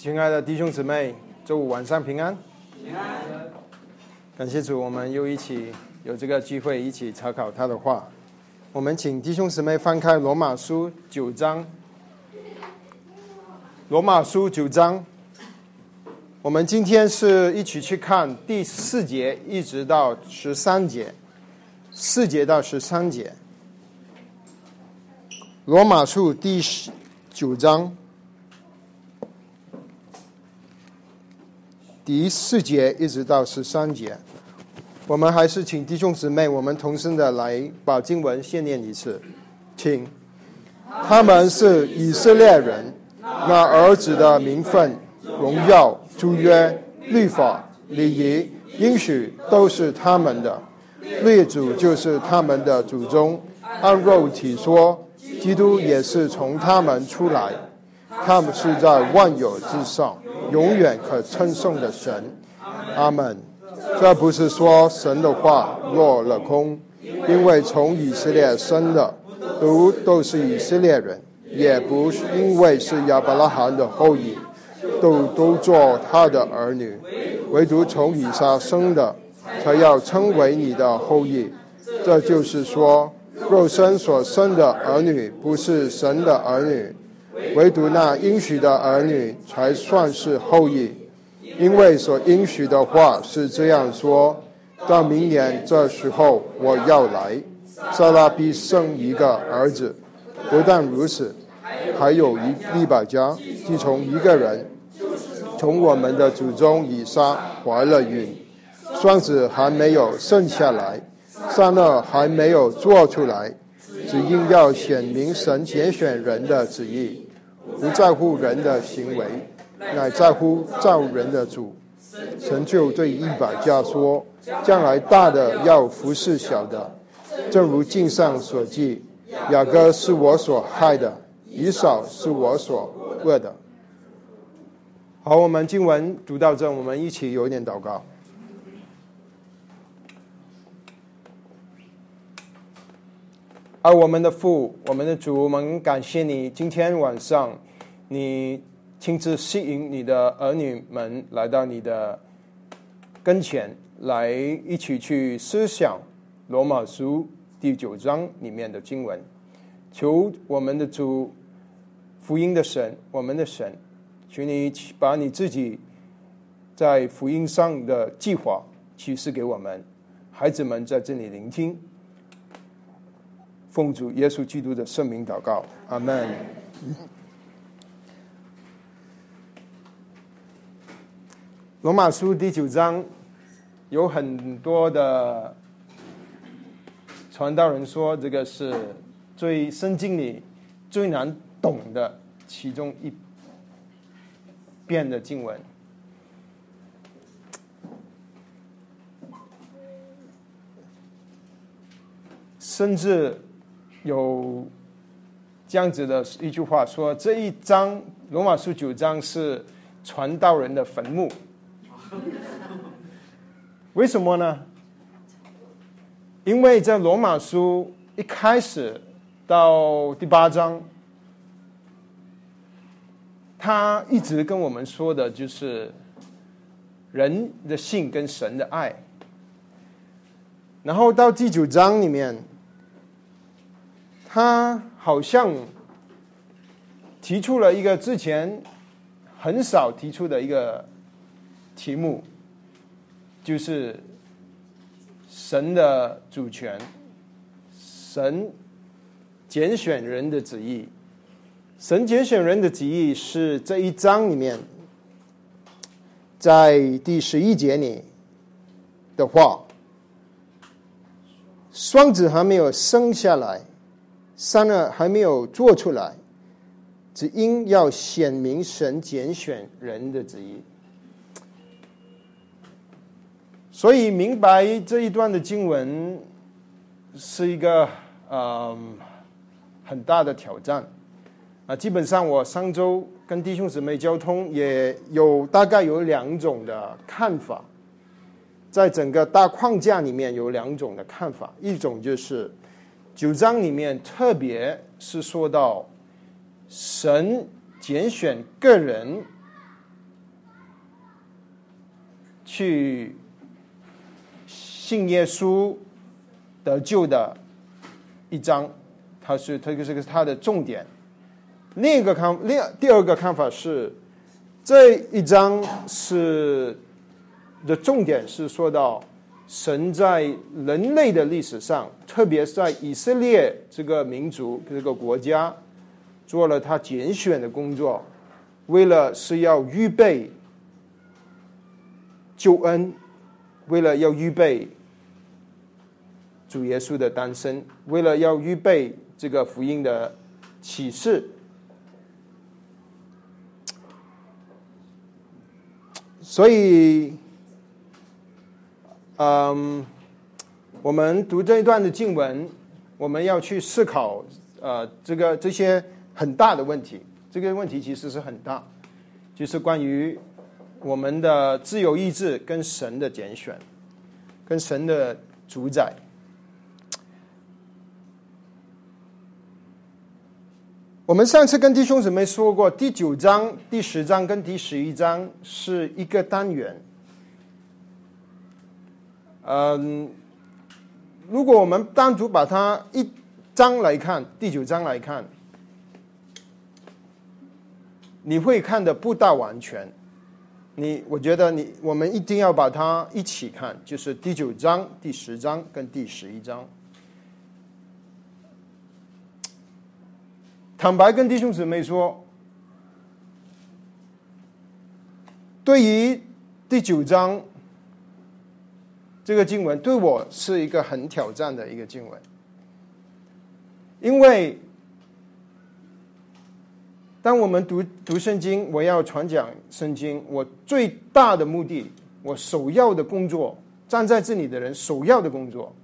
亲爱的弟兄姊妹，周五晚上平安。平安。感谢主，我们又一起有这个机会一起查考他的话。我们请弟兄姊妹翻开罗马书九章。罗马书九章，我们今天是一起去看第四节一直到十三节，四节到十三节。罗马书第十九章。第四节一直到十三节，我们还是请弟兄姊妹，我们同声的来把经文先念一次，请。他们是以色列人，那儿子的名分、荣耀、祝约、律法、礼仪、应许都是他们的。列祖就是他们的祖宗。按肉体说，基督也是从他们出来。他们是在万有之上。永远可称颂的神，阿门。这不是说神的话落了空，因为从以色列生的都都是以色列人，也不是因为是亚伯拉罕的后裔，都都做他的儿女。唯独从以撒生的，才要称为你的后裔。这就是说，肉身所生的儿女不是神的儿女。唯独那应许的儿女才算是后裔，因为所应许的话是这样说：到明年这时候我要来，撒拉必生一个儿子。不但如此，还有一利百家，即从一个人，从我们的祖宗以撒怀了孕，双子还没有生下来，三二还没有做出来，只因要显明神拣选人的旨意。不在乎人的行为，乃在乎造人的主。神就对一百家说：“将来大的要服侍小的，正如经上所记：雅各是我所害的，以扫是我所恶的。”好，我们经文读到这，我们一起有点祷告。而我们的父，我们的主，我们感谢你，今天晚上。你亲自吸引你的儿女们来到你的跟前，来一起去思想罗马书第九章里面的经文。求我们的主福音的神，我们的神，求你把你自己在福音上的计划启示给我们。孩子们在这里聆听，奉主耶稣基督的圣名祷告，阿门。罗马书第九章有很多的传道人说，这个是最圣经里最难懂的其中一遍的经文，甚至有这样子的一句话说：这一章罗马书九章是传道人的坟墓。为什么呢？因为在罗马书一开始到第八章，他一直跟我们说的就是人的性跟神的爱。然后到第九章里面，他好像提出了一个之前很少提出的一个。题目就是神的主权，神拣选人的旨意。神拣选人的旨意是这一章里面，在第十一节里的话，双子还没有生下来，三儿还没有做出来，只因要显明神拣选人的旨意。所以明白这一段的经文是一个嗯很大的挑战啊！基本上我上周跟弟兄姊妹交通也有大概有两种的看法，在整个大框架里面有两种的看法，一种就是九章里面特别是说到神拣选个人去信耶稣得救的一章，它是它这个是它的重点。另一个看另第二个看法是，这一章是的重点是说到神在人类的历史上，特别是在以色列这个民族这个国家做了他拣选的工作，为了是要预备。救恩，为了要预备主耶稣的诞生，为了要预备这个福音的启示，所以，嗯，我们读这一段的经文，我们要去思考，呃，这个这些很大的问题。这个问题其实是很大，就是关于。我们的自由意志跟神的拣选，跟神的主宰。我们上次跟弟兄姊妹说过，第九章、第十章跟第十一章是一个单元。嗯，如果我们单独把它一章来看，第九章来看，你会看的不大完全。你我觉得你我们一定要把它一起看，就是第九章、第十章跟第十一章。坦白跟弟兄姊妹说，对于第九章这个经文，对我是一个很挑战的一个经文，因为。当我们读读圣经，我要传讲圣经。我最大的目的，我首要的工作，站在这里的人首要的工作，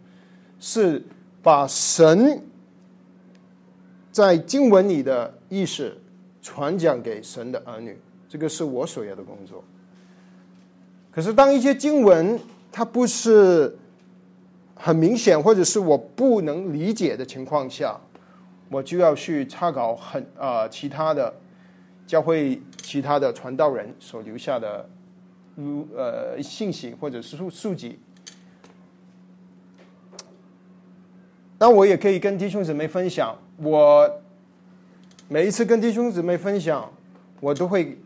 是把神在经文里的意识传讲给神的儿女。这个是我所要的工作。可是，当一些经文它不是很明显，或者是我不能理解的情况下，我就要去查考很啊其他的教会其他的传道人所留下的如呃信息或者是数数据。那我也可以跟弟兄姊妹分享，我每一次跟弟兄姊妹分享，我都会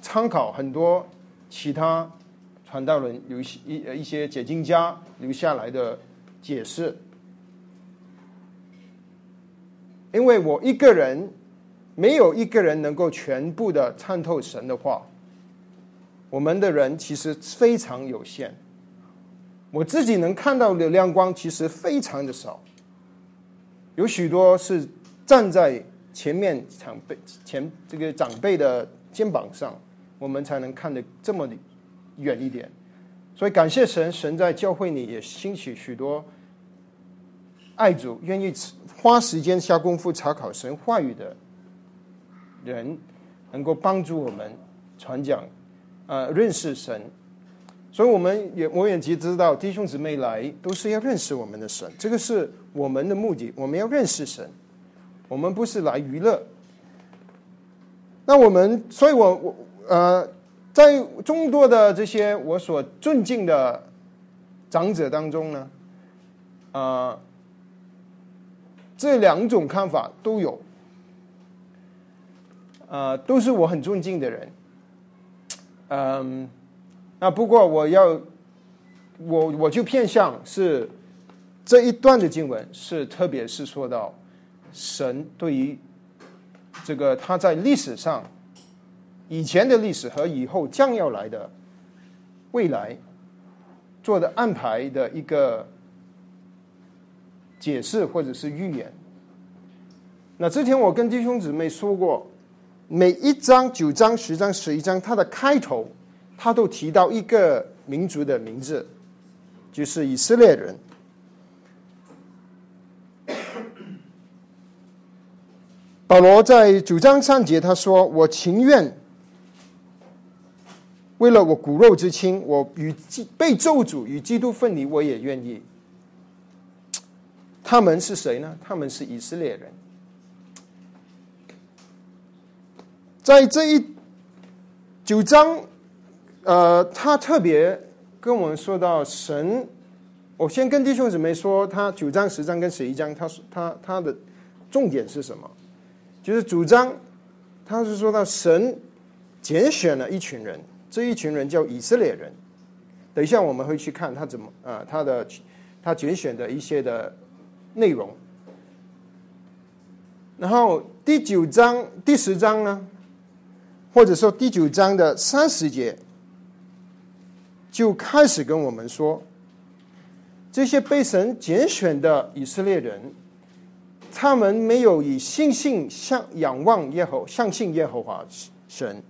参考很多其他传道人留一一些解经家留下来的解释。因为我一个人没有一个人能够全部的参透神的话，我们的人其实非常有限。我自己能看到的亮光其实非常的少，有许多是站在前面长辈前这个长辈的肩膀上，我们才能看得这么远一点。所以感谢神，神在教会里也兴起许多爱主愿意。花时间下功夫查考神话语的人，能够帮助我们传讲，呃，认识神。所以我们也我也即知道，弟兄姊妹来都是要认识我们的神，这个是我们的目的。我们要认识神，我们不是来娱乐。那我们，所以我我呃，在众多的这些我所尊敬的长者当中呢，啊。这两种看法都有，呃，都是我很尊敬的人，嗯，那不过我要，我我就偏向是这一段的经文是，特别是说到神对于这个他在历史上以前的历史和以后将要来的未来做的安排的一个。解释或者是预言。那之前我跟弟兄姊妹说过，每一章九章十章十一章，它的开头，他都提到一个民族的名字，就是以色列人。保罗在九章三节他说：“我情愿为了我骨肉之亲，我与被咒诅与基督分离，我也愿意。”他们是谁呢？他们是以色列人。在这一九章，呃，他特别跟我们说到神，我先跟弟兄姊妹说，他九章、十章跟十一章，他说他他的重点是什么？就是主张，他是说到神拣选了一群人，这一群人叫以色列人。等一下我们会去看他怎么啊，他的他拣选的一些的内容。然后第九章、第十章呢，或者说第九章的三十节，就开始跟我们说，这些被神拣选的以色列人，他们没有以信心向仰望耶和相信耶和华神，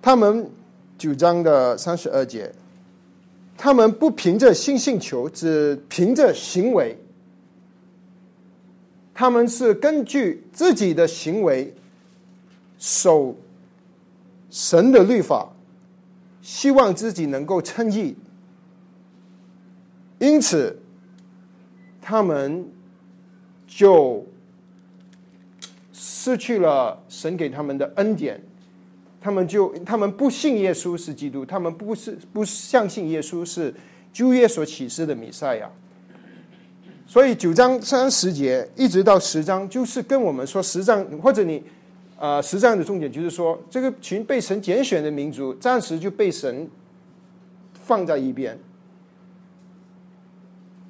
他们九章的三十二节，他们不凭着信心求，只凭着行为。他们是根据自己的行为守神的律法，希望自己能够称义，因此他们就失去了神给他们的恩典。他们就他们不信耶稣是基督，他们不是不相信耶稣是旧约所启示的弥赛亚。所以九章三十节一直到十章，就是跟我们说十章或者你，呃，十章的重点就是说，这个群被神拣选的民族暂时就被神放在一边，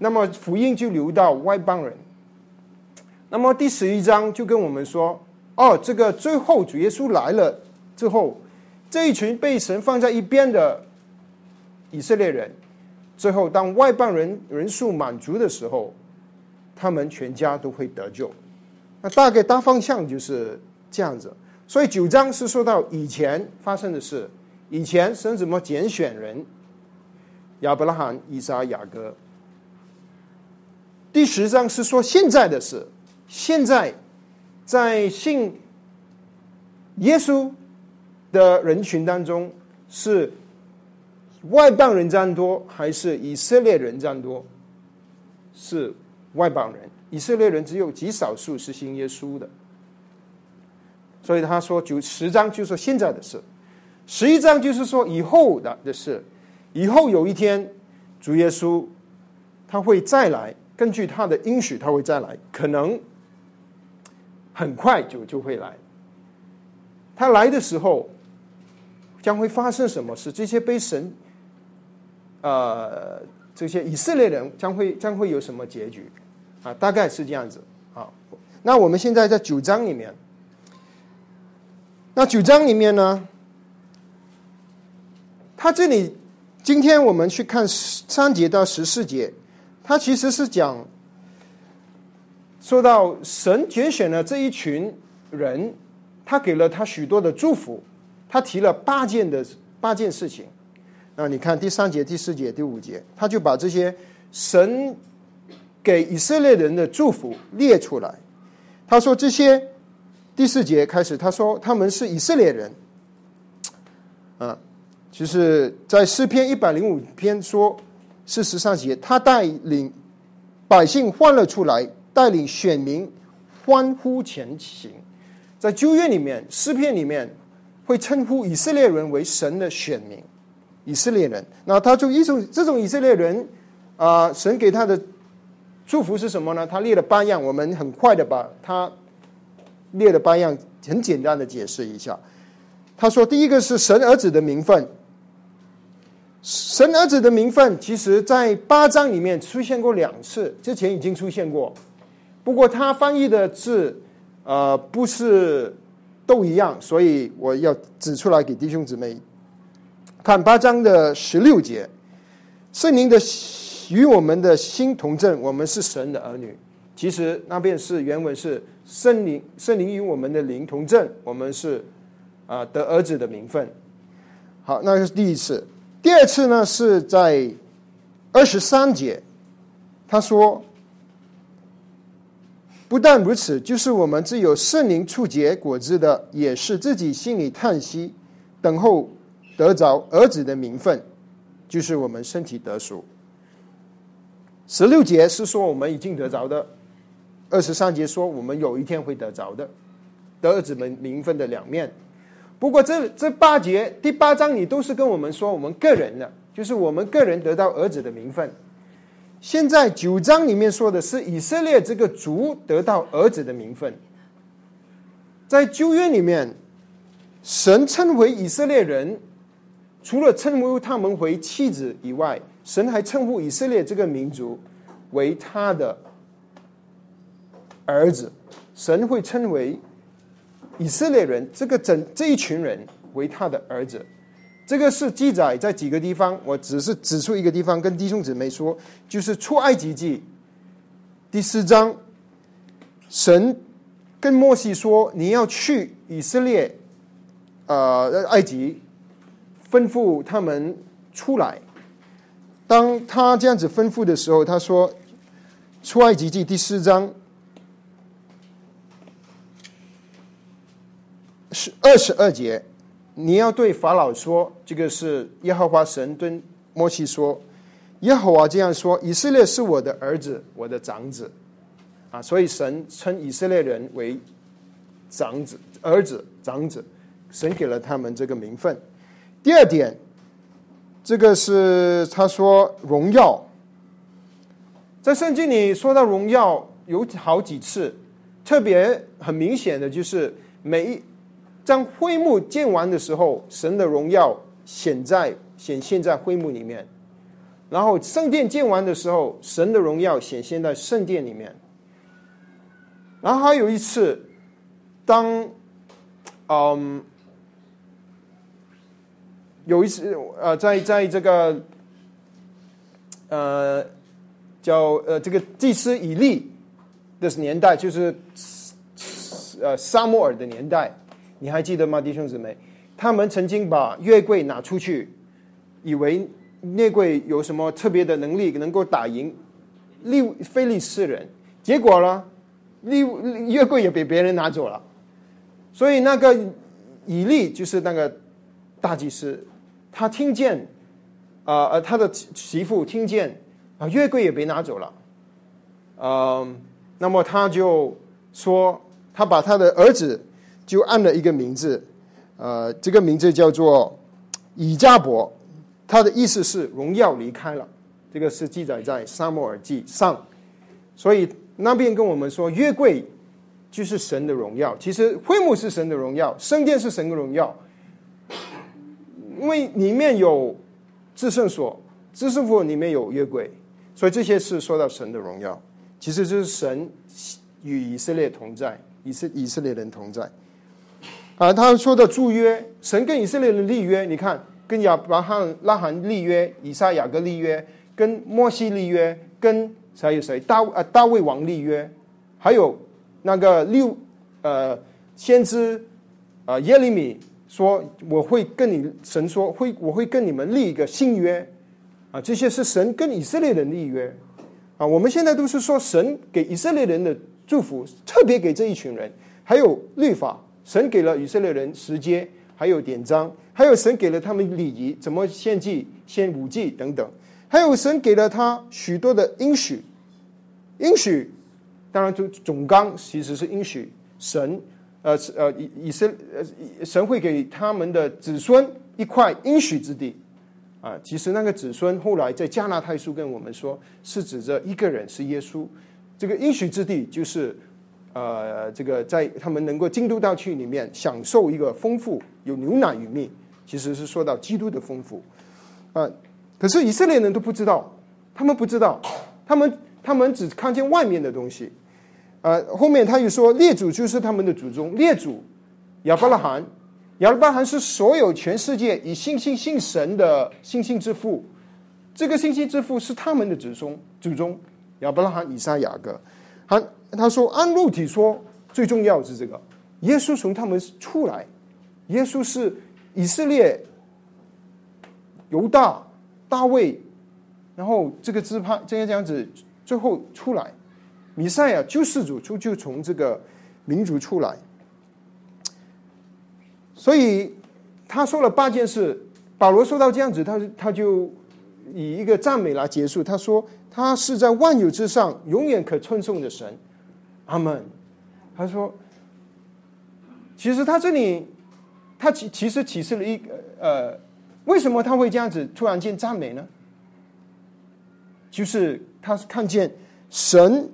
那么福音就流到外邦人。那么第十一章就跟我们说，哦，这个最后主耶稣来了之后，这一群被神放在一边的以色列人，最后当外邦人人数满足的时候。他们全家都会得救，那大概大方向就是这样子。所以九章是说到以前发生的事，以前神怎么拣选人，亚伯拉罕、以撒、雅各。第十章是说现在的事，现在在信耶稣的人群当中，是外邦人占多还是以色列人占多？是。外邦人，以色列人只有极少数是信耶稣的，所以他说九十章就说现在的事，十一章就是说以后的的事，以后有一天主耶稣他会再来，根据他的应许他会再来，可能很快就就会来。他来的时候将会发生什么事？这些被神，呃。这些以色列人将会将会有什么结局啊？大概是这样子啊。那我们现在在九章里面，那九章里面呢，他这里今天我们去看三节到十四节，他其实是讲说到神拣选了这一群人，他给了他许多的祝福，他提了八件的八件事情。那你看第三节、第四节、第五节，他就把这些神给以色列人的祝福列出来。他说这些第四节开始，他说他们是以色列人。啊，就是在诗篇一百零五篇说是十三节，他带领百姓欢乐出来，带领选民欢呼前行。在旧约里面，诗篇里面会称呼以色列人为神的选民。以色列人，那他就一种这种以色列人啊，神给他的祝福是什么呢？他列了八样，我们很快的把他列了八样，很简单的解释一下。他说，第一个是神儿子的名分，神儿子的名分，其实在八章里面出现过两次，之前已经出现过，不过他翻译的字呃不是都一样，所以我要指出来给弟兄姊妹。看八章的十六节，圣灵的与我们的心同证，我们是神的儿女。其实那边是原文是圣灵，圣灵与我们的灵同证，我们是啊得儿子的名分。好，那是第一次。第二次呢是在二十三节，他说，不但如此，就是我们只有圣灵触结果子的，也是自己心里叹息，等候。得着儿子的名分，就是我们身体得赎。十六节是说我们已经得着的，二十三节说我们有一天会得着的，得儿子们名分的两面。不过这这八节第八章里都是跟我们说我们个人的，就是我们个人得到儿子的名分。现在九章里面说的是以色列这个族得到儿子的名分。在旧约里面，神称为以色列人，除了称呼他们为妻子以外，神还称呼以色列这个民族为他的儿子。神会称为以色列人这个整这一群人为他的儿子。这个是记载在几个地方，我只是指出一个地方，跟弟兄姊妹说，就是出埃及记第四章，神跟摩西说：“你要去以色列，呃，埃及，吩咐他们出来。”当他这样子吩咐的时候，他说：“出埃及记第四章是二十二节。”你要对法老说，这个是耶和华神对摩西说：“耶和华这样说，以色列是我的儿子，我的长子。”啊，所以神称以色列人为长子、儿子、长子，神给了他们这个名分。第二点，这个是他说荣耀，在圣经里说到荣耀有好几次，特别很明显的就是每一。当灰幕建完的时候，神的荣耀显在显现在灰幕里面；然后圣殿建完的时候，神的荣耀显现在圣殿里面。然后还有一次，当嗯有一次呃，在在这个呃叫呃这个祭司以利的年代，就是呃沙摩尔的年代。你还记得吗，弟兄姊妹？他们曾经把月桂拿出去，以为月桂有什么特别的能力，能够打赢利菲利斯人。结果呢，利月桂也被别人拿走了。所以那个以利就是那个大祭司，他听见啊他的媳妇听见啊月桂也被拿走了，嗯，那么他就说他把他的儿子。就按了一个名字，呃，这个名字叫做以加伯，他的意思是荣耀离开了。这个是记载在撒母耳记上，所以那边跟我们说，约柜就是神的荣耀。其实会幕是神的荣耀，圣殿是神的荣耀，因为里面有至圣所，至圣所里面有约柜，所以这些是说到神的荣耀。其实就是神与以色列同在，以色以色列人同在。啊，他说的祝约，神跟以色列人立约，你看，跟亚伯罕、拉罕立约，以撒、雅各立约，跟摩西立约，跟还有谁？大呃大卫王立约，还有那个六呃先知啊耶利米说，我会跟你神说会我会跟你们立一个新约啊，这些是神跟以色列人立约啊。我们现在都是说神给以色列人的祝福，特别给这一群人，还有律法。神给了以色列人时间，还有典章，还有神给了他们礼仪，怎么献祭、献五祭等等，还有神给了他许多的应许。应许，当然就总纲其实是应许神，呃呃以以色呃神会给他们的子孙一块应许之地啊。其实那个子孙后来在加拿太书跟我们说，是指着一个人是耶稣，这个应许之地就是。呃，这个在他们能够进入到去里面享受一个丰富有牛奶与蜜，其实是说到基督的丰富。啊，可是以色列人都不知道，他们不知道，他们他们只看见外面的东西。呃，后面他又说列祖就是他们的祖宗，列祖亚伯拉罕，亚伯拉罕是所有全世界以信心信神的信心之父，这个信心之父是他们的子孙祖宗亚伯拉罕、以撒、雅各，他。他说：“按肉体说，最重要是这个，耶稣从他们出来，耶稣是以色列犹大大卫，然后这个支派这样这样子，最后出来，弥赛亚救世主就就从这个民族出来。所以他说了八件事，保罗说到这样子，他他就以一个赞美来结束。他说他是在万有之上，永远可称颂的神。”阿门，他说：“其实他这里，他其其实启示了一个呃，为什么他会这样子突然间赞美呢？就是他看见神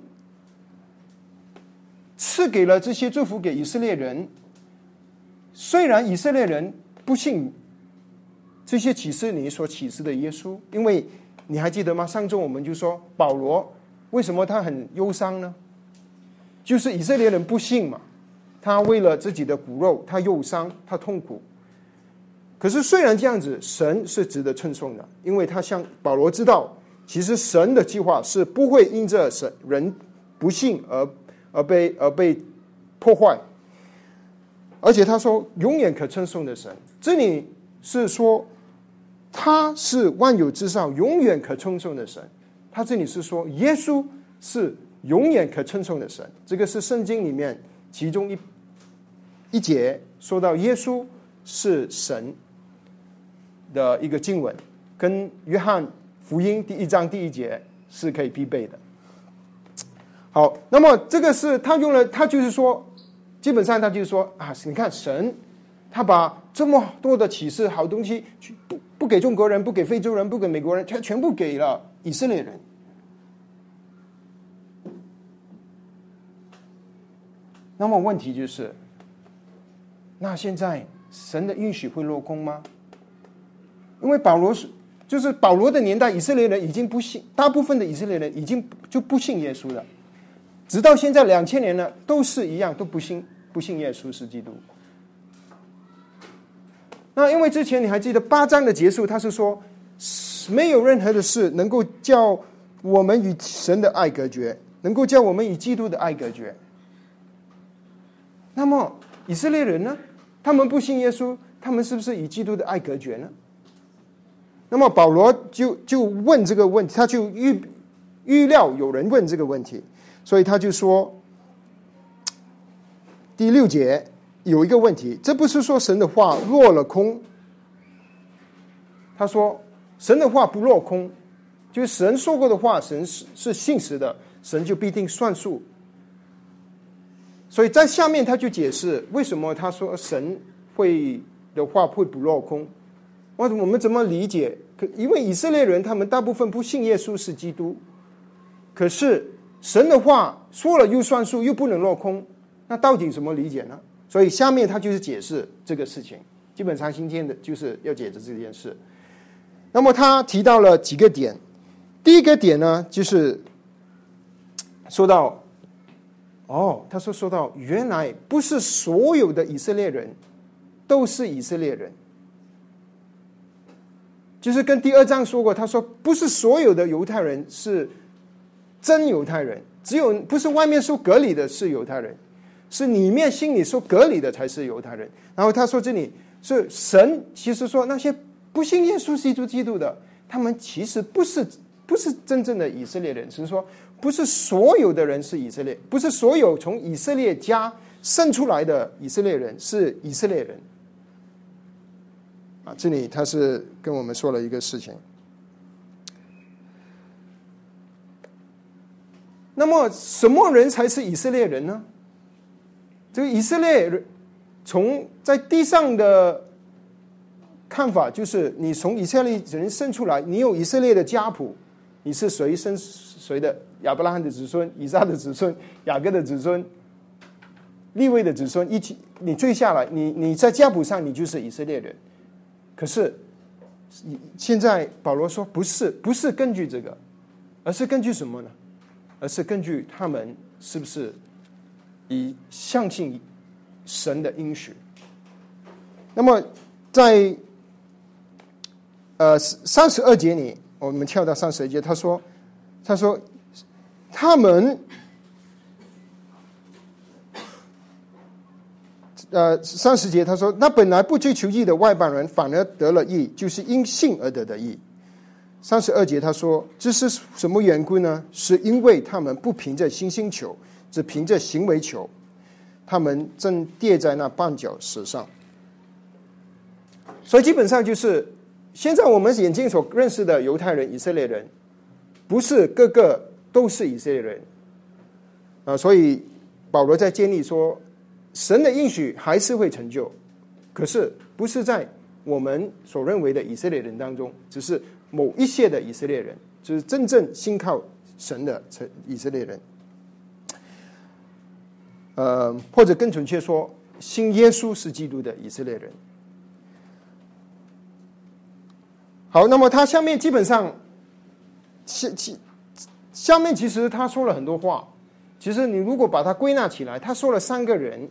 赐给了这些祝福给以色列人，虽然以色列人不信这些启示你所启示的耶稣，因为你还记得吗？上周我们就说保罗为什么他很忧伤呢？就是以色列人不信嘛，他为了自己的骨肉，他忧伤，他痛苦。可是虽然这样子，神是值得称颂的，因为他像保罗知道。其实神的计划是不会因着神人不幸而而被而被破坏，而且他说永远可称颂的神，这里是说他是万有之上永远可称颂的神，他这里是说耶稣是永远可称颂的神，这个是圣经里面其中一一节说到耶稣是神的一个经文，跟约翰。福音第一章第一节是可以必备的。好，那么这个是他用了，他就是说，基本上他就是说啊，你看神，他把这么多的启示好东西，不不给中国人，不给非洲人，不给美国人，他全部给了以色列人。那么问题就是，那现在神的应许会落空吗？因为保罗是。就是保罗的年代，以色列人已经不信，大部分的以色列人已经就不信耶稣了。直到现在两千年了，都是一样，都不信不信耶稣是基督。那因为之前你还记得八章的结束，他是说没有任何的事能够叫我们与神的爱隔绝，能够叫我们与基督的爱隔绝。那么以色列人呢？他们不信耶稣，他们是不是与基督的爱隔绝呢？那么保罗就就问这个问题，他就预预料有人问这个问题，所以他就说第六节有一个问题，这不是说神的话落了空。他说神的话不落空，就是神说过的话，神是是信实的，神就必定算数。所以在下面他就解释为什么他说神会的话会不落空。我我们怎么理解？因为以色列人他们大部分不信耶稣是基督，可是神的话说了又算数，又不能落空，那到底怎么理解呢？所以下面他就是解释这个事情。基本上今天的就是要解释这件事。那么他提到了几个点，第一个点呢，就是说到，哦，他说说到原来不是所有的以色列人都是以色列人。就是跟第二章说过，他说不是所有的犹太人是真犹太人，只有不是外面受隔离的是犹太人，是里面心里受隔离的才是犹太人。然后他说这里是神其实说那些不信耶稣基督基督的，他们其实不是不是真正的以色列人，只是说不是所有的人是以色列，不是所有从以色列家生出来的以色列人是以色列人。啊，这里他是跟我们说了一个事情。那么，什么人才是以色列人呢？这个以色列人从在地上的看法，就是你从以色列人生出来，你有以色列的家谱，你是谁生谁的？亚伯拉罕的子孙、以撒的子孙、雅各的子孙、利位的子孙，一起你追下来，你你在家谱上，你就是以色列人。可是，现在保罗说不是，不是根据这个，而是根据什么呢？而是根据他们是不是以相信神的应许。那么，在呃三十二节里，我们跳到三十二节，他说，他说他们。呃，三十节他说：“那本来不追求义的外邦人，反而得了义，就是因信而得的义。”三十二节他说：“这是什么缘故呢？是因为他们不凭着信心求，只凭着行为求，他们正跌在那绊脚石上。”所以基本上就是，现在我们眼睛所认识的犹太人、以色列人，不是个个都是以色列人。啊，所以保罗在建立说。神的应许还是会成就，可是不是在我们所认为的以色列人当中，只是某一些的以色列人，就是真正信靠神的成以色列人。呃，或者更准确说，信耶稣是基督的以色列人。好，那么他下面基本上，下下下面其实他说了很多话。其实你如果把它归纳起来，他说了三个人，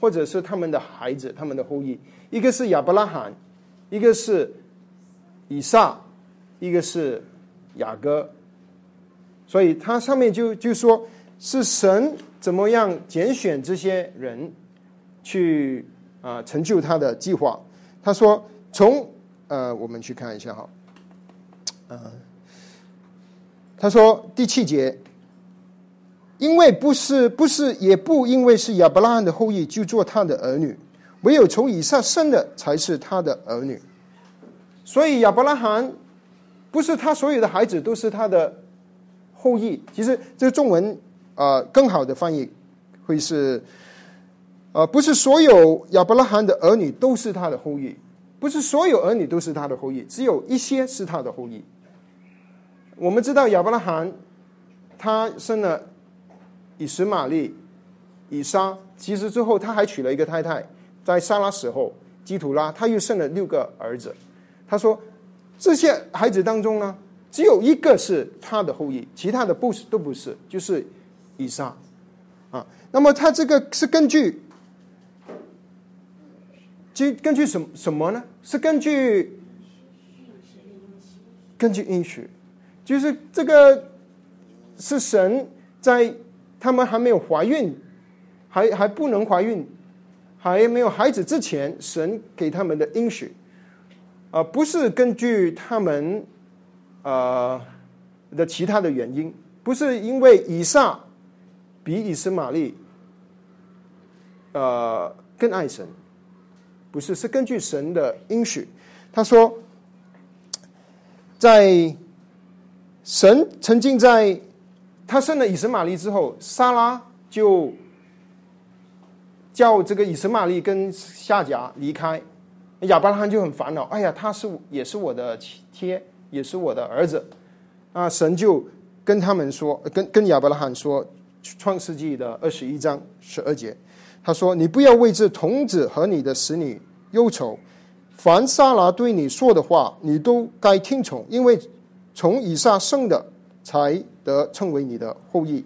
或者是他们的孩子、他们的后裔，一个是亚伯拉罕，一个是以撒，一个是雅各。所以他上面就就说是神。怎么样拣选这些人去啊成就他的计划？他说：“从呃，我们去看一下哈，嗯，他说第七节，因为不是不是也不因为是亚伯拉罕的后裔就做他的儿女，唯有从以撒生的才是他的儿女。所以亚伯拉罕不是他所有的孩子都是他的后裔。其实这个中文。”呃，更好的翻译会是，呃，不是所有亚伯拉罕的儿女都是他的后裔，不是所有儿女都是他的后裔，只有一些是他的后裔。我们知道亚伯拉罕他生了以实玛利、以撒，其实之后他还娶了一个太太，在撒拉死后，基图拉，他又生了六个儿子。他说这些孩子当中呢，只有一个是他的后裔，其他的不是都不是，就是。以上，啊，那么他这个是根据，根根据什什么呢？是根据根据应许，就是这个是神在他们还没有怀孕，还还不能怀孕，还没有孩子之前，神给他们的应许，啊，不是根据他们呃的其他的原因，不是因为以上。比以斯玛利，呃，更爱神，不是，是根据神的应许。他说，在神曾经在他生了以实玛利之后，莎拉就叫这个以实玛利跟夏甲离开，亚伯拉罕就很烦恼。哎呀，他是也是我的妻，也是我的儿子。啊，神就跟他们说，跟跟亚伯拉罕说。创世纪的二十一章十二节，他说：“你不要为这童子和你的使女忧愁，凡撒拉对你说的话，你都该听从，因为从以撒生的才得称为你的后裔。”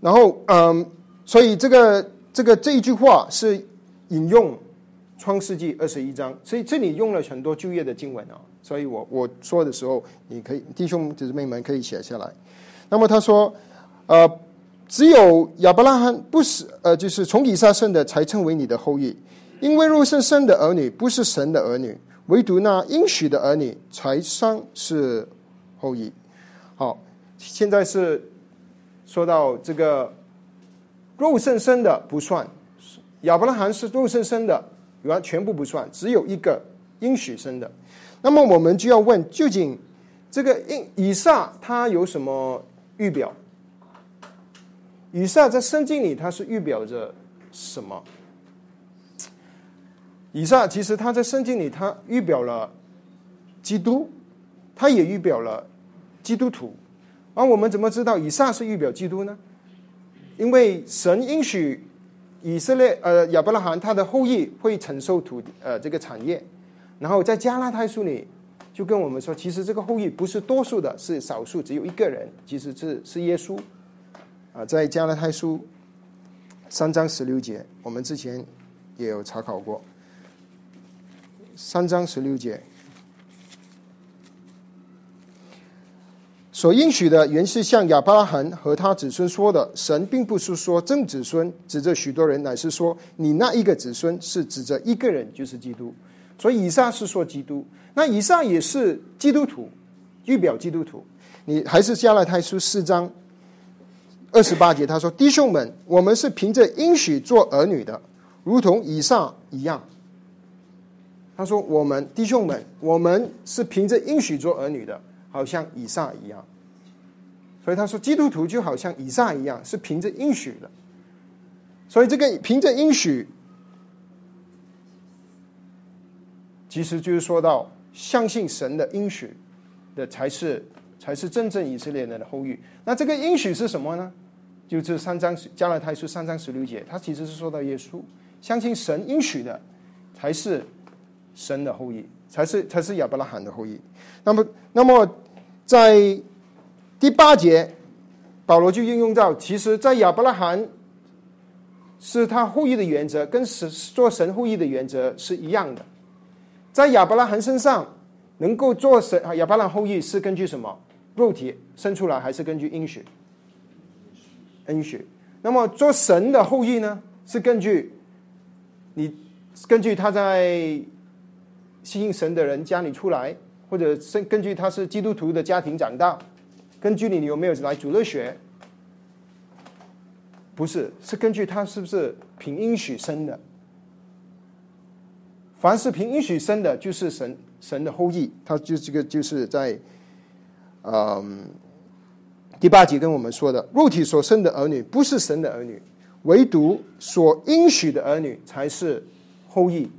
然后，嗯，所以这个这个这一句话是引用创世纪二十一章，所以这里用了很多就业的经文啊。所以我我说的时候，你可以弟兄姊妹们可以写下来。那么他说，呃，只有亚伯拉罕不是呃，就是从以撒生的才称为你的后裔，因为肉身生的儿女不是神的儿女，唯独那应许的儿女才算是后裔。好，现在是说到这个肉身生的不算，亚伯拉罕是肉身生的，完全部不算，只有一个应许生的。那么我们就要问，究竟这个以以撒他有什么预表？以撒在圣经里他是预表着什么？以撒其实他在圣经里他预表了基督，他也预表了基督徒。而我们怎么知道以撒是预表基督呢？因为神允许以色列呃亚伯拉罕他的后裔会承受土地呃这个产业。然后在加拉太书里就跟我们说，其实这个后裔不是多数的，是少数，只有一个人，其实是是耶稣。啊，在加拉太书三章十六节，我们之前也有查考过。三章十六节，所应许的原是向亚伯拉罕和他子孙说的，神并不是说真子孙指着许多人，乃是说你那一个子孙是指着一个人，就是基督。所以以上是说基督，那以上也是基督徒，预表基督徒。你还是加勒太书四章二十八节，他说：“弟兄们，我们是凭着应许做儿女的，如同以上一样。”他说：“我们弟兄们，我们是凭着应许做儿女的，好像以上一样。”所以他说，基督徒就好像以上一样，是凭着应许的。所以这个凭着应许，其实就是说到相信神的应许的才是才是真正以色列人的后裔。那这个应许是什么呢？就是三章加拉太书三章十六节，他其实是说到耶稣，相信神应许的才是神的后裔，才是才是亚伯拉罕的后裔。那么，那么在第八节，保罗就应用到，其实，在亚伯拉罕是他后裔的原则，跟神做神后裔的原则是一样的。在亚伯拉罕身上，能够做神亚伯拉罕后裔是根据什么？肉体生出来，还是根据应许？恩许，那么做神的后裔呢？是根据你根据他在信神的人家里出来，或者是根据他是基督徒的家庭长大，根据你有没有来主乐学？不是，是根据他是不是凭应许生的。凡是凭应许生的，就是神神的后裔。他就这个就是在嗯。第八节跟我们说的，肉体所生的儿女不是神的儿女，唯独所应许的儿女才是后裔。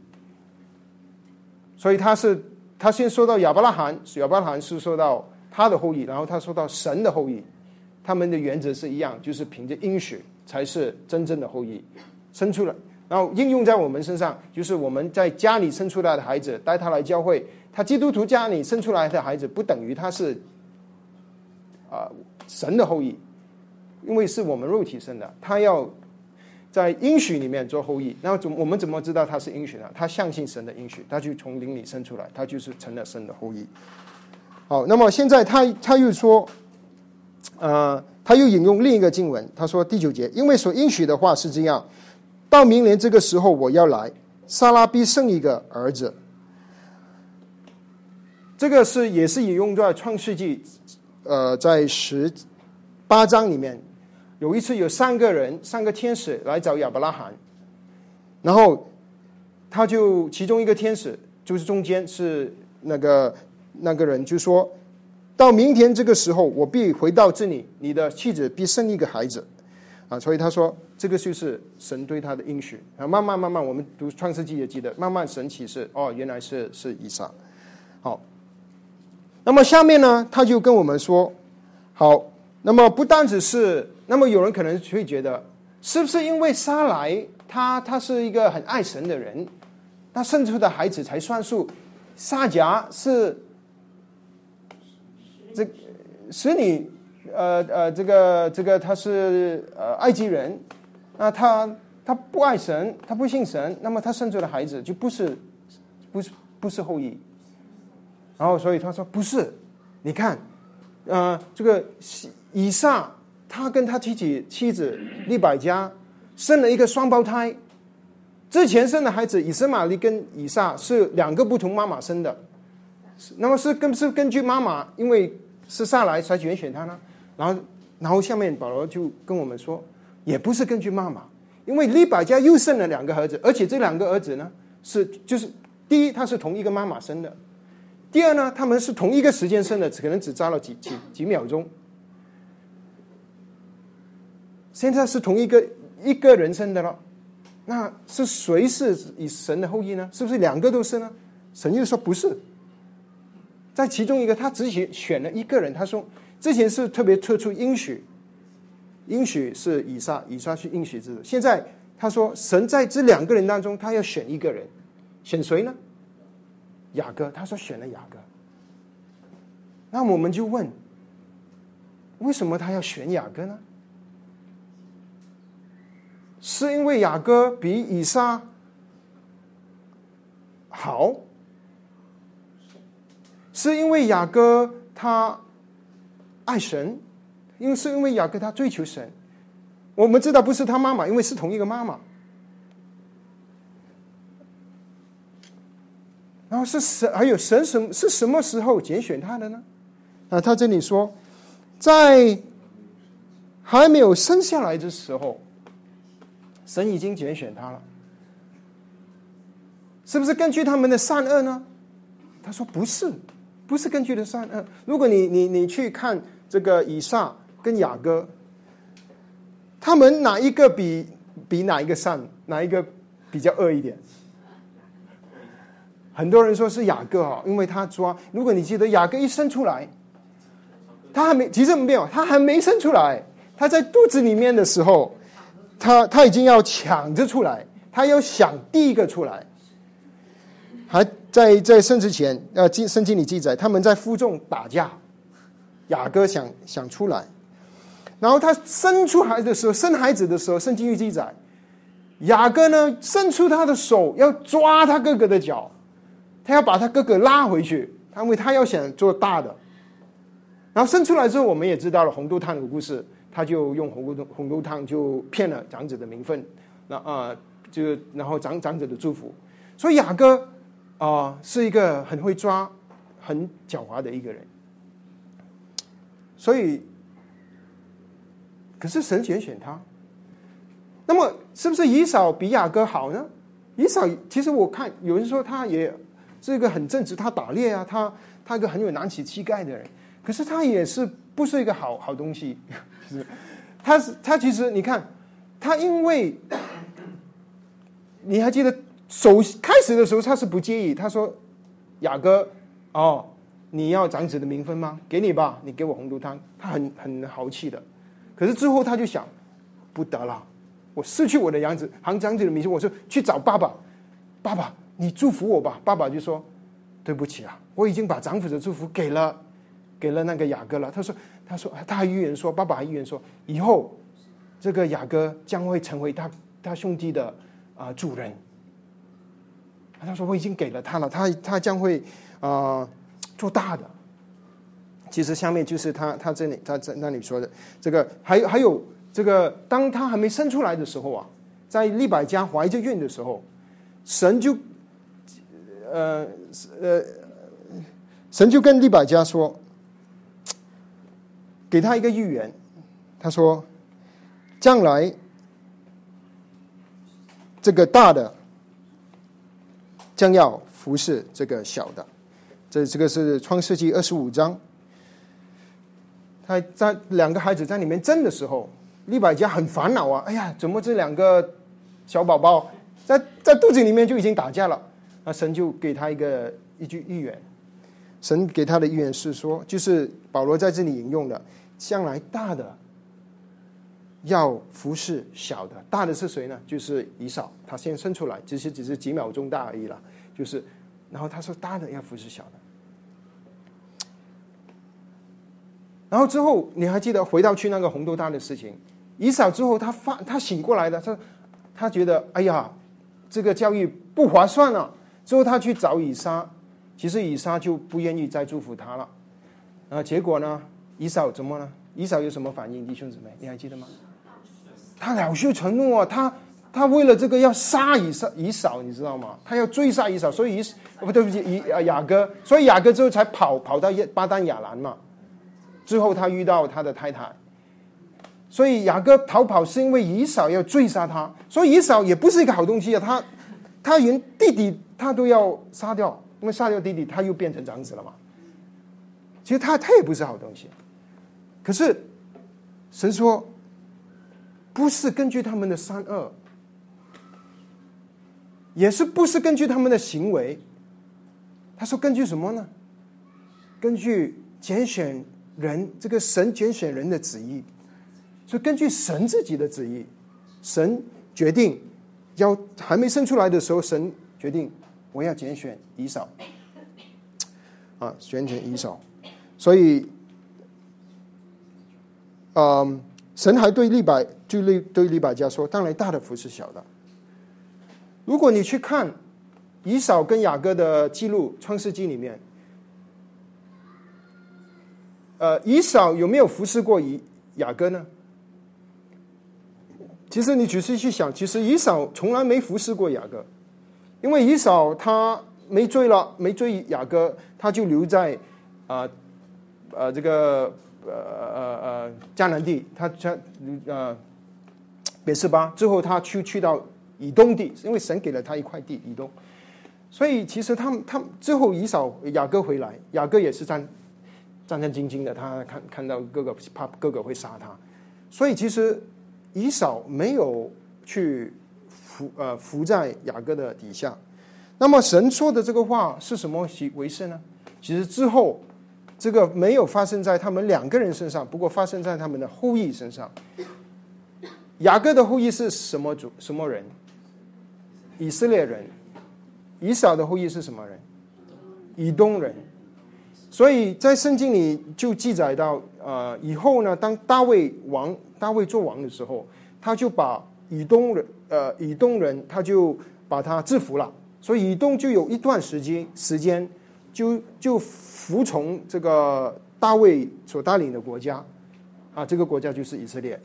所以他是他先说到亚伯拉罕，亚伯拉罕是说到他的后裔，然后他说到神的后裔，他们的原则是一样，就是凭着应许才是真正的后裔生出来，然后应用在我们身上，就是我们在家里生出来的孩子带他来教会，他基督徒家里生出来的孩子不等于他是啊。神的后裔，因为是我们肉体生的，他要在应许里面做后裔。那怎我们怎么知道他是应许呢？他相信神的应许，他就从灵里生出来，他就是成了神的后裔。好，那么现在他他又说，呃，他又引用另一个经文，他说第九节，因为所应许的话是这样：到明年这个时候我要来，撒拉必生一个儿子。这个是也是引用在创世纪。呃，在十八章里面，有一次有三个人，三个天使来找亚伯拉罕，然后他就其中一个天使就是中间是那个那个人就说到明天这个时候，我必回到这里，你的妻子必生一个孩子啊，所以他说这个就是神对他的应许啊。慢慢慢慢，我们读创世纪也记得，慢慢神启示哦，原来是是以撒，好。那么下面呢，他就跟我们说：“好，那么不单只是，那么有人可能会觉得，是不是因为沙来他他是一个很爱神的人，他生出的孩子才算数？沙甲是这使你呃呃这个这个他是呃埃及人，那他他不爱神，他不信神，那么他生出的孩子就不是不是不是后裔。”然后，所以他说不是，你看，呃，这个以撒他跟他妻子妻子利百加生了一个双胞胎，之前生的孩子以斯玛利跟以撒是两个不同妈妈生的，那么是根是根据妈妈，因为是撒来才选选他呢。然后，然后下面保罗就跟我们说，也不是根据妈妈，因为利百加又生了两个儿子，而且这两个儿子呢是就是第一他是同一个妈妈生的。第二呢，他们是同一个时间生的，可能只差了几几几秒钟。现在是同一个一个人生的了，那是谁是以神的后裔呢？是不是两个都是呢？神又说不是，在其中一个他只选选了一个人，他说之前是特别特殊应许，应许是以撒，以撒是应许之子。现在他说神在这两个人当中，他要选一个人，选谁呢？雅各，他说选了雅各，那我们就问，为什么他要选雅各呢？是因为雅各比以撒好？是因为雅各他爱神？因为是因为雅各他追求神？我们知道不是他妈妈，因为是同一个妈妈。然后是神，还有神什是什么时候拣选他的呢？啊，他这里说，在还没有生下来的时候，神已经拣选他了。是不是根据他们的善恶呢？他说不是，不是根据的善恶。如果你你你去看这个以撒跟雅各，他们哪一个比比哪一个善，哪一个比较恶一点？很多人说是雅各哈，因为他抓。如果你记得雅各一生出来，他还没，其实没有，他还没生出来，他在肚子里面的时候，他他已经要抢着出来，他要想第一个出来。还在在生之前，呃，经圣经里记载，他们在负重打架，雅各想想出来，然后他生出孩子的时候，生孩子的时候，圣经里记载，雅各呢伸出他的手要抓他哥哥的脚。他要把他哥哥拉回去，他因为他要想做大的，然后生出来之后，我们也知道了红豆汤的故事，他就用红豆红豆汤就骗了长子的名分，那啊就然后长长子的祝福，所以雅各啊是一个很会抓、很狡猾的一个人，所以可是神拣选他，那么是不是以扫比雅各好呢？以扫其实我看有人说他也。是一个很正直，他打猎啊，他他一个很有男子气概的人，可是他也是不是一个好好东西，他是他其实你看，他因为你还记得首开始的时候他是不介意，他说雅哥哦，你要长子的名分吗？给你吧，你给我红豆汤，他很很豪气的，可是之后他就想不得了，我失去我的养子，行长子的名分，我说去找爸爸，爸爸。你祝福我吧，爸爸就说：“对不起啊，我已经把长子的祝福给了，给了那个雅各了。”他说：“他说他还预言说，爸爸还预言说，以后这个雅各将会成为他他兄弟的啊主人。”他说：“我已经给了他了，他他将会啊做大的。”其实下面就是他他这里他在那里说的这个，还有还有这个，当他还没生出来的时候啊，在利百加怀着孕的时候，神就。呃，呃，神就跟利百加说，给他一个预言，他说，将来这个大的将要服侍这个小的，这这个是创世纪二十五章。他在两个孩子在里面争的时候，利百加很烦恼啊！哎呀，怎么这两个小宝宝在在肚子里面就已经打架了？那神就给他一个一句预言，神给他的预言是说，就是保罗在这里引用的，将来大的要服侍小的，大的是谁呢？就是以扫，他先生出来，只是只是几秒钟大而已了，就是，然后他说大的要服侍小的，然后之后你还记得回到去那个红豆大的事情，以扫之后他发他醒过来的，他他觉得哎呀，这个教育不划算了。之后他去找以撒，其实以撒就不愿意再祝福他了。啊，结果呢，以扫怎么了？以扫有什么反应？弟兄姊妹，你还记得吗？他恼羞成怒啊！他他为了这个要杀以撒，以扫，你知道吗？他要追杀以扫，所以以不对不起，以雅各，所以雅各之后才跑跑到巴丹亚兰嘛。之后他遇到他的太太，所以雅各逃跑是因为以扫要追杀他，所以以扫也不是一个好东西啊！他他连弟弟。他都要杀掉，因为杀掉弟弟，他又变成长子了嘛。其实他他也不是好东西，可是神说，不是根据他们的善恶，也是不是根据他们的行为。他说根据什么呢？根据拣选人，这个神拣选人的旨意，所以根据神自己的旨意，神决定要还没生出来的时候，神决定。我要拣选以扫，啊，选选以扫，所以，嗯，神还对利百就利对利百家说：“当然大的福是小的。”如果你去看以扫跟雅各的记录，《创世纪》里面，呃，以扫有没有服侍过以雅各呢？其实你仔细去想，其实以扫从来没服侍过雅各。因为以扫他没追了，没追雅各，他就留在啊呃这个呃呃呃迦南地，他他呃别是巴之后，他去去到以东地，因为神给了他一块地以东，所以其实他们他之后以扫雅各回来，雅各也是在战战兢兢的，他看看到哥哥怕哥哥会杀他，所以其实以扫没有去服呃服在雅各的底下。那么神说的这个话是什么为事呢？其实之后这个没有发生在他们两个人身上，不过发生在他们的后裔身上。雅各的后裔是什么族？什么人？以色列人。以扫的后裔是什么人？以东人。所以在圣经里就记载到，呃，以后呢，当大卫王大卫做王的时候，他就把以东人，呃，以东人，他就把他制服了。所以以东就有一段时间时间，就就服从这个大卫所带领的国家，啊，这个国家就是以色列。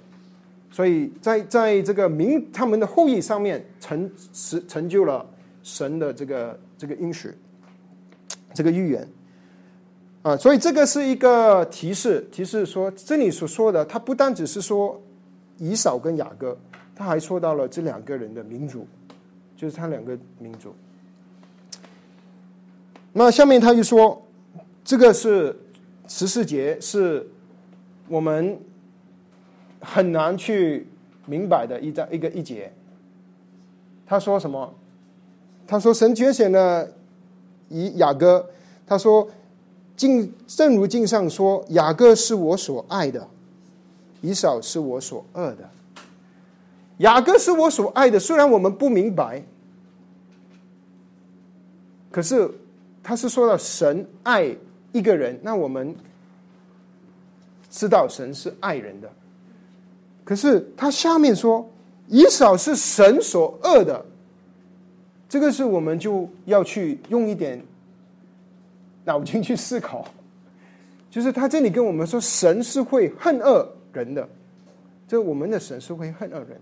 所以在在这个民他们的后裔上面成成成就了神的这个这个应许，这个预言，啊，所以这个是一个提示，提示说这里所说的，他不单只是说以扫跟雅各，他还说到了这两个人的民族，就是他两个民族。那下面他就说，这个是十四节，是我们。很难去明白的一章一个一节。他说什么？他说神拣选了以雅各。他说经正如经上说，雅各是我所爱的，以扫是我所恶的。雅各是我所爱的，虽然我们不明白，可是他是说到神爱一个人，那我们知道神是爱人的。可是他下面说，以扫是神所恶的，这个是我们就要去用一点脑筋去思考，就是他这里跟我们说，神是会恨恶人的，这我们的神是会恨恶人，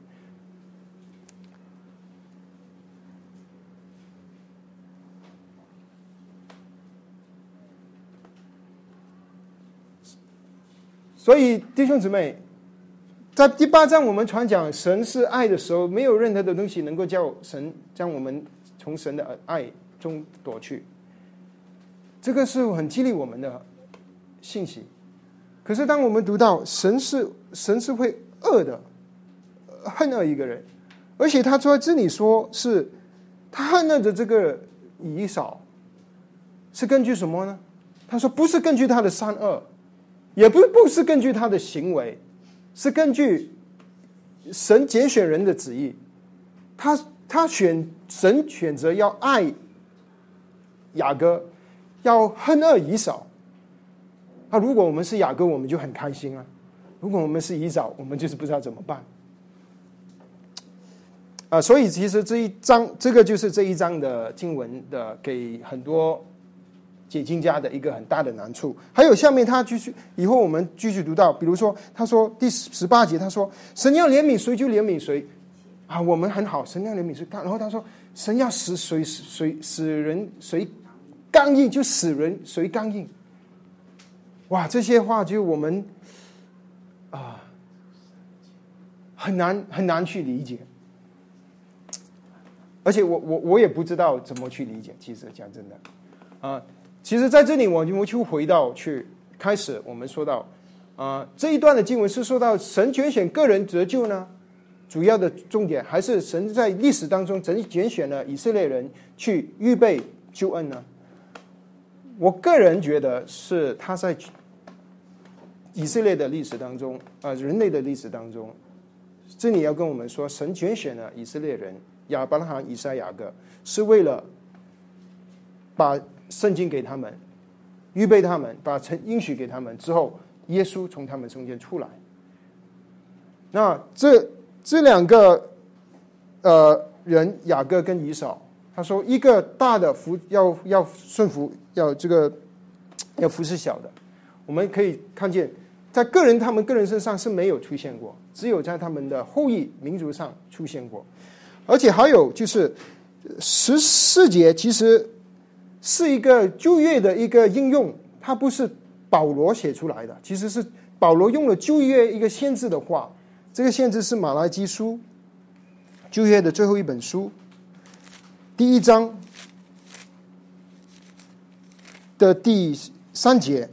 所以弟兄姊妹。在第八章，我们传讲神是爱的时候，没有任何的东西能够叫神将我们从神的爱中夺去。这个是很激励我们的信息。可是，当我们读到神是神是会恶的，恨恶一个人，而且他在这里说是他恨恶的这个以扫，是根据什么呢？他说不是根据他的善恶，也不不是根据他的行为。是根据神拣选人的旨意，他他选神选择要爱雅各，要恨恶以扫。那如果我们是雅各，我们就很开心啊；如果我们是以扫，我们就是不知道怎么办。啊，所以其实这一章，这个就是这一章的经文的给很多。解经家的一个很大的难处，还有下面他继续，以后我们继续读到，比如说他说第十八节，他说神要怜悯谁就怜悯谁，啊，我们很好，神要怜悯谁，然后他说神要使谁谁使人谁刚硬就死人谁刚硬，哇，这些话就我们啊很难很难去理解，而且我我我也不知道怎么去理解，其实讲真的啊。其实，在这里，我们就回到去开始，我们说到啊，这一段的经文是说到神拣选个人得救呢，主要的重点还是神在历史当中怎拣选了以色列人去预备救恩呢？我个人觉得是他在以色列的历史当中啊，人类的历史当中，这里要跟我们说，神拣选了以色列人亚伯拉罕、以撒、雅各，是为了把。圣经给他们，预备他们，把成应许给他们之后，耶稣从他们中间出来。那这这两个呃人，雅各跟以扫，他说一个大的服要要顺服，要这个要服侍小的。我们可以看见，在个人他们个人身上是没有出现过，只有在他们的后裔民族上出现过。而且还有就是十四节，其实。是一个旧约的一个应用，它不是保罗写出来的，其实是保罗用了旧约一个限制的话，这个限制是马拉基书，旧约的最后一本书，第一章的第三节，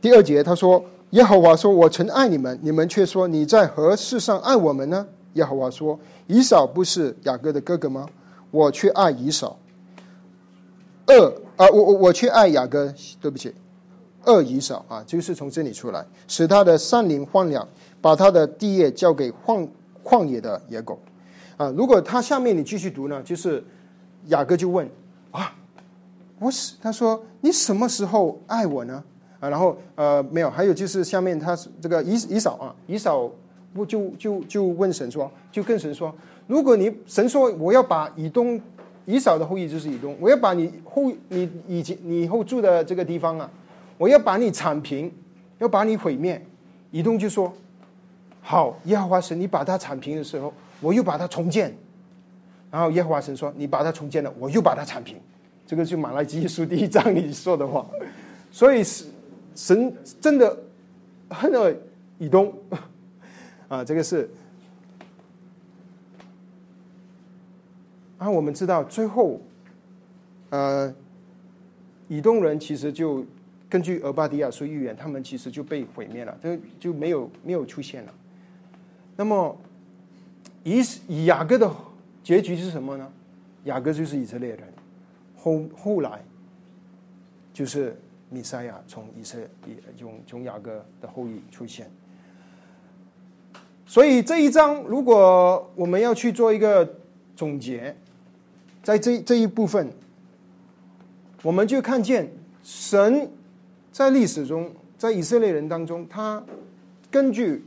第二节他说：“耶和华说，我曾爱你们，你们却说你在何事上爱我们呢？”耶和华说：“以扫不是雅各的哥哥吗？我却爱以扫。二啊，我我我却爱雅各，对不起，二以扫啊，就是从这里出来，使他的山林荒凉，把他的地业交给荒旷野的野狗。啊，如果他下面你继续读呢，就是雅各就问啊，我是他说你什么时候爱我呢？啊，然后呃没有，还有就是下面他这个以以扫啊，以扫。不就就就问神说，就跟神说，如果你神说我要把以东以扫的后裔就是以东，我要把你后你以前你以后住的这个地方啊，我要把你铲平，要把你毁灭。以东就说好，耶和华神，你把它铲平的时候，我又把它重建。然后耶和华神说，你把它重建了，我又把它铲平。这个就马来基书第一章里说的话。所以神真的恨了以东。啊，这个是啊，我们知道最后，呃，以东人其实就根据俄巴迪亚说预言，他们其实就被毁灭了，就就没有没有出现了。那么以以雅各的结局是什么呢？雅各就是以色列人，后后来就是米赛亚从以色以从从雅各的后裔出现。所以这一章，如果我们要去做一个总结，在这这一部分，我们就看见神在历史中，在以色列人当中，他根据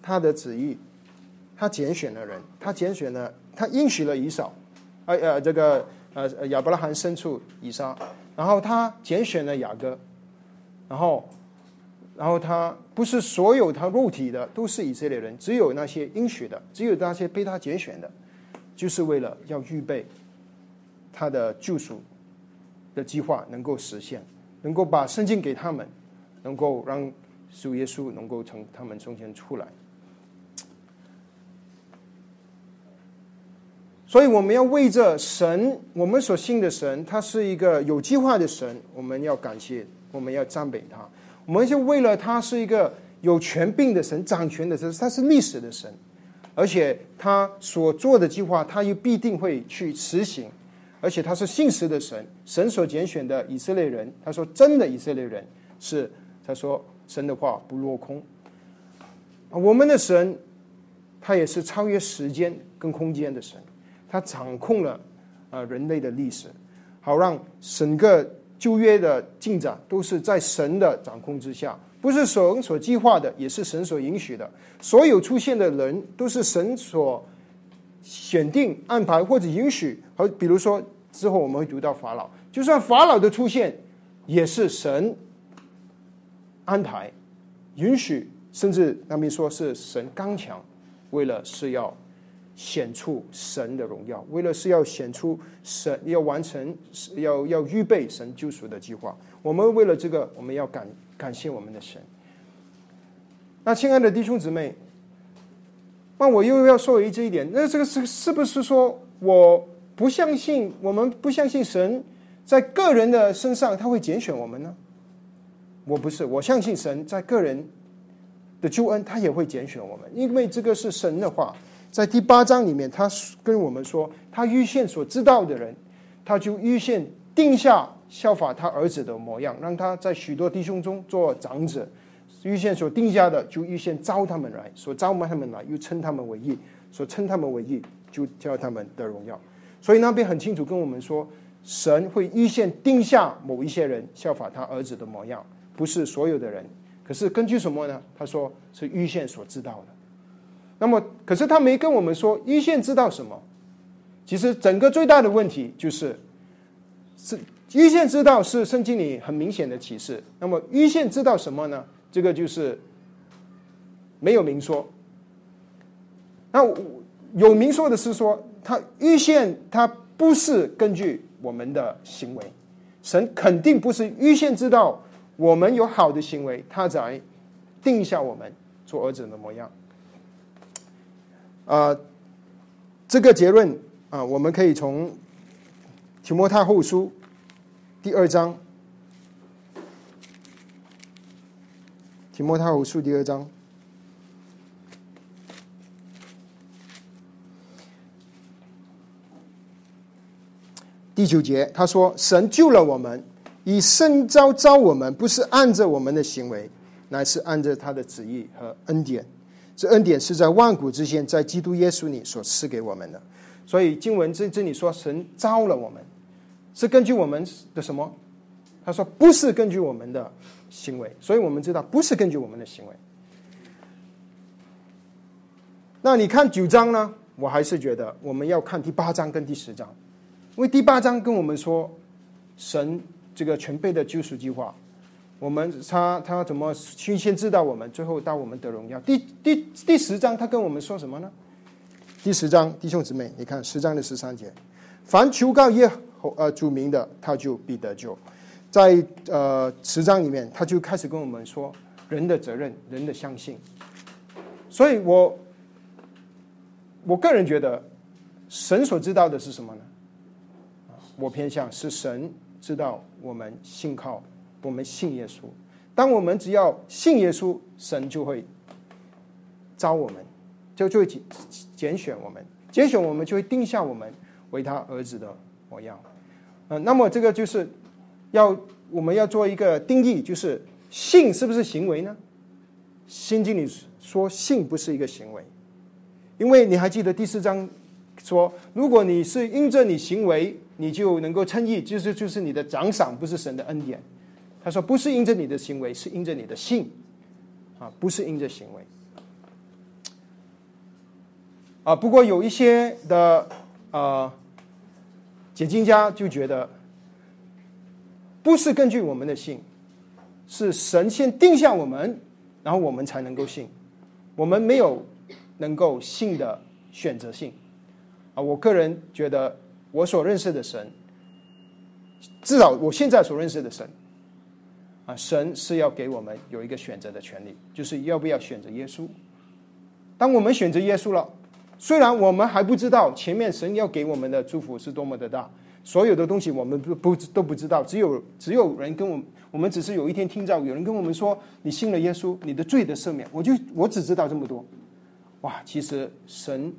他的旨意，他拣选了人，他拣选了，他应许了以扫，呃呃，这个呃亚伯拉罕生出以撒，然后他拣选了雅各，然后。然后他不是所有他肉体的都是以色列人，只有那些应许的，只有那些被他拣选的，就是为了要预备他的救赎的计划能够实现，能够把圣经给他们，能够让主耶稣能够从他们中间出来。所以我们要为着神，我们所信的神，他是一个有计划的神，我们要感谢，我们要赞美他。我们就为了他是一个有权柄的神，掌权的神，他是历史的神，而且他所做的计划，他又必定会去实行，而且他是信实的神，神所拣选的以色列人，他说真的以色列人是，他说神的话不落空。我们的神，他也是超越时间跟空间的神，他掌控了啊人类的历史，好让整个。旧约的进展都是在神的掌控之下，不是神所计划的，也是神所允许的。所有出现的人都是神所选定、安排或者允许。和比如说之后我们会读到法老，就算法老的出现，也是神安排、允许，甚至那边说是神刚强，为了是要。显出神的荣耀，为了是要显出神要完成，要要预备神救赎的计划。我们为了这个，我们要感感谢我们的神。那亲爱的弟兄姊妹，那我又要说一这一点，那这个是是不是说我不相信？我们不相信神在个人的身上他会拣选我们呢？我不是，我相信神在个人的救恩，他也会拣选我们，因为这个是神的话。在第八章里面，他跟我们说，他预先所知道的人，他就预先定下效法他儿子的模样，让他在许多弟兄中做长者。预先所定下的，就预先招他们来，所招他们来，又称他们为义，所称他们为义，就叫他们的荣耀。所以那边很清楚跟我们说，神会预先定下某一些人效法他儿子的模样，不是所有的人。可是根据什么呢？他说是预先所知道的。那么，可是他没跟我们说预先知道什么。其实整个最大的问题就是，是预先知道是圣经里很明显的启示。那么预先知道什么呢？这个就是没有明说。那有明说的是说，他预先他不是根据我们的行为，神肯定不是预先知道我们有好的行为，他才定下我们做儿子的模样。啊，这个结论啊，我们可以从提摩太后书第二章提摩太后书第二章第九节，他说：“神救了我们，以圣召召我们，不是按着我们的行为，乃是按着他的旨意和恩典。这恩典是在万古之前，在基督耶稣里所赐给我们的。所以经文这这里说，神招了我们，是根据我们的什么？他说不是根据我们的行为，所以我们知道不是根据我们的行为。那你看九章呢？我还是觉得我们要看第八章跟第十章。”因为第八章跟我们说，神这个全备的救赎计划，我们他他怎么先先知道我们，最后到我们得荣耀。第第第十章他跟我们说什么呢？第十章弟兄姊妹，你看十章的十三节，凡求告耶和呃主名的，他就必得救。在呃十章里面，他就开始跟我们说人的责任，人的相信。所以我我个人觉得，神所知道的是什么呢？我偏向是神知道我们信靠，我们信耶稣。当我们只要信耶稣，神就会招我们，就就会拣拣选我们，拣选我们就会定下我们为他儿子的模样。嗯，那么这个就是要我们要做一个定义，就是信是不是行为呢？新经里说信不是一个行为，因为你还记得第四章说，如果你是因着你行为。你就能够称义，就是就是你的奖赏，不是神的恩典。他说，不是因着你的行为，是因着你的信，啊，不是因着行为。啊，不过有一些的呃解经家就觉得，不是根据我们的信，是神先定下我们，然后我们才能够信，我们没有能够信的选择性。啊，我个人觉得。我所认识的神，至少我现在所认识的神，啊，神是要给我们有一个选择的权利，就是要不要选择耶稣。当我们选择耶稣了，虽然我们还不知道前面神要给我们的祝福是多么的大，所有的东西我们不不都不知道，只有只有人跟我，我们只是有一天听到有人跟我们说，你信了耶稣，你的罪的赦免，我就我只知道这么多。哇，其实神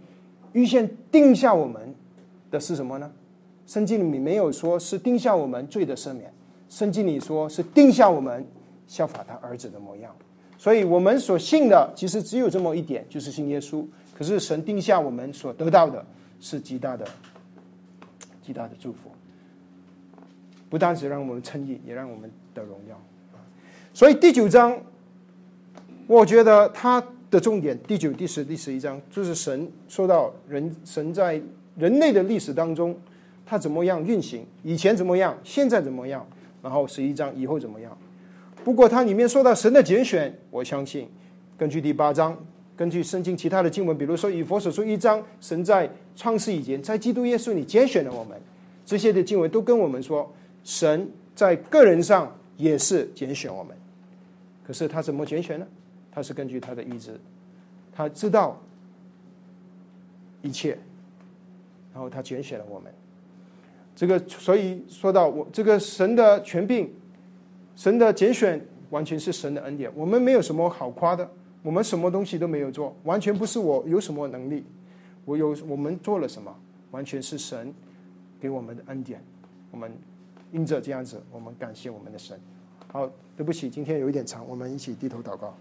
预先定下我们。的是什么呢？圣经里面没有说是定下我们罪的赦免，圣经里说是定下我们效法他儿子的模样。所以我们所信的其实只有这么一点，就是信耶稣。可是神定下我们所得到的是极大的、极大的祝福，不单只让我们称义，也让我们得荣耀。所以第九章，我觉得它的重点，第九、第十、第十一章，就是神说到人，神在。人类的历史当中，它怎么样运行？以前怎么样？现在怎么样？然后十一章以后怎么样？不过它里面说到神的拣选，我相信根据第八章，根据圣经其他的经文，比如说以佛所说一章，神在创世以前，在基督耶稣里拣选了我们，这些的经文都跟我们说，神在个人上也是拣选我们。可是他怎么拣选呢？他是根据他的意志，他知道一切。然后他拣选了我们，这个所以说到我这个神的权柄，神的拣选完全是神的恩典，我们没有什么好夸的，我们什么东西都没有做，完全不是我有什么能力，我有我们做了什么，完全是神给我们的恩典，我们因着这样子，我们感谢我们的神。好，对不起，今天有一点长，我们一起低头祷告。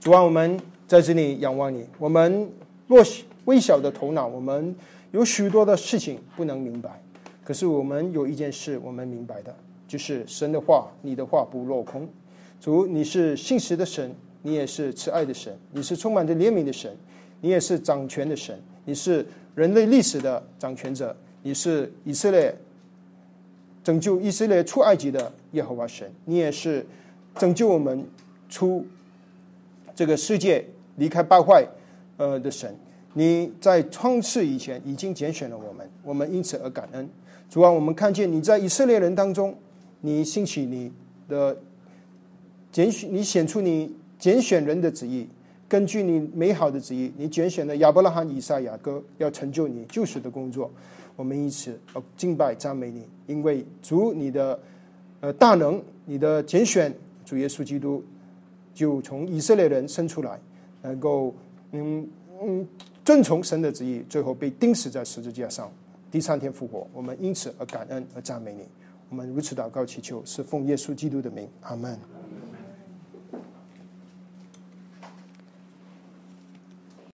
主啊，我们在这里仰望你，我们若。微小的头脑，我们有许多的事情不能明白。可是我们有一件事我们明白的，就是神的话，你的话不落空。主，你是信实的神，你也是慈爱的神，你是充满着怜悯的神，你也是掌权的神，你是人类历史的掌权者，你是以色列拯救以色列出埃及的耶和华神，你也是拯救我们出这个世界离开败坏呃的神。你在创世以前已经拣选了我们，我们因此而感恩。主啊，我们看见你在以色列人当中，你兴起你的拣选，你显出你拣选人的旨意，根据你美好的旨意，你拣选了亚伯拉罕、以撒、雅各，要成就你救赎的工作。我们因此而敬拜赞美你，因为主你的呃大能，你的拣选，主耶稣基督就从以色列人生出来，能够嗯嗯遵从神的旨意，最后被钉死在十字架上，第三天复活。我们因此而感恩而赞美你。我们如此祷告祈求，是奉耶稣基督的名，阿门。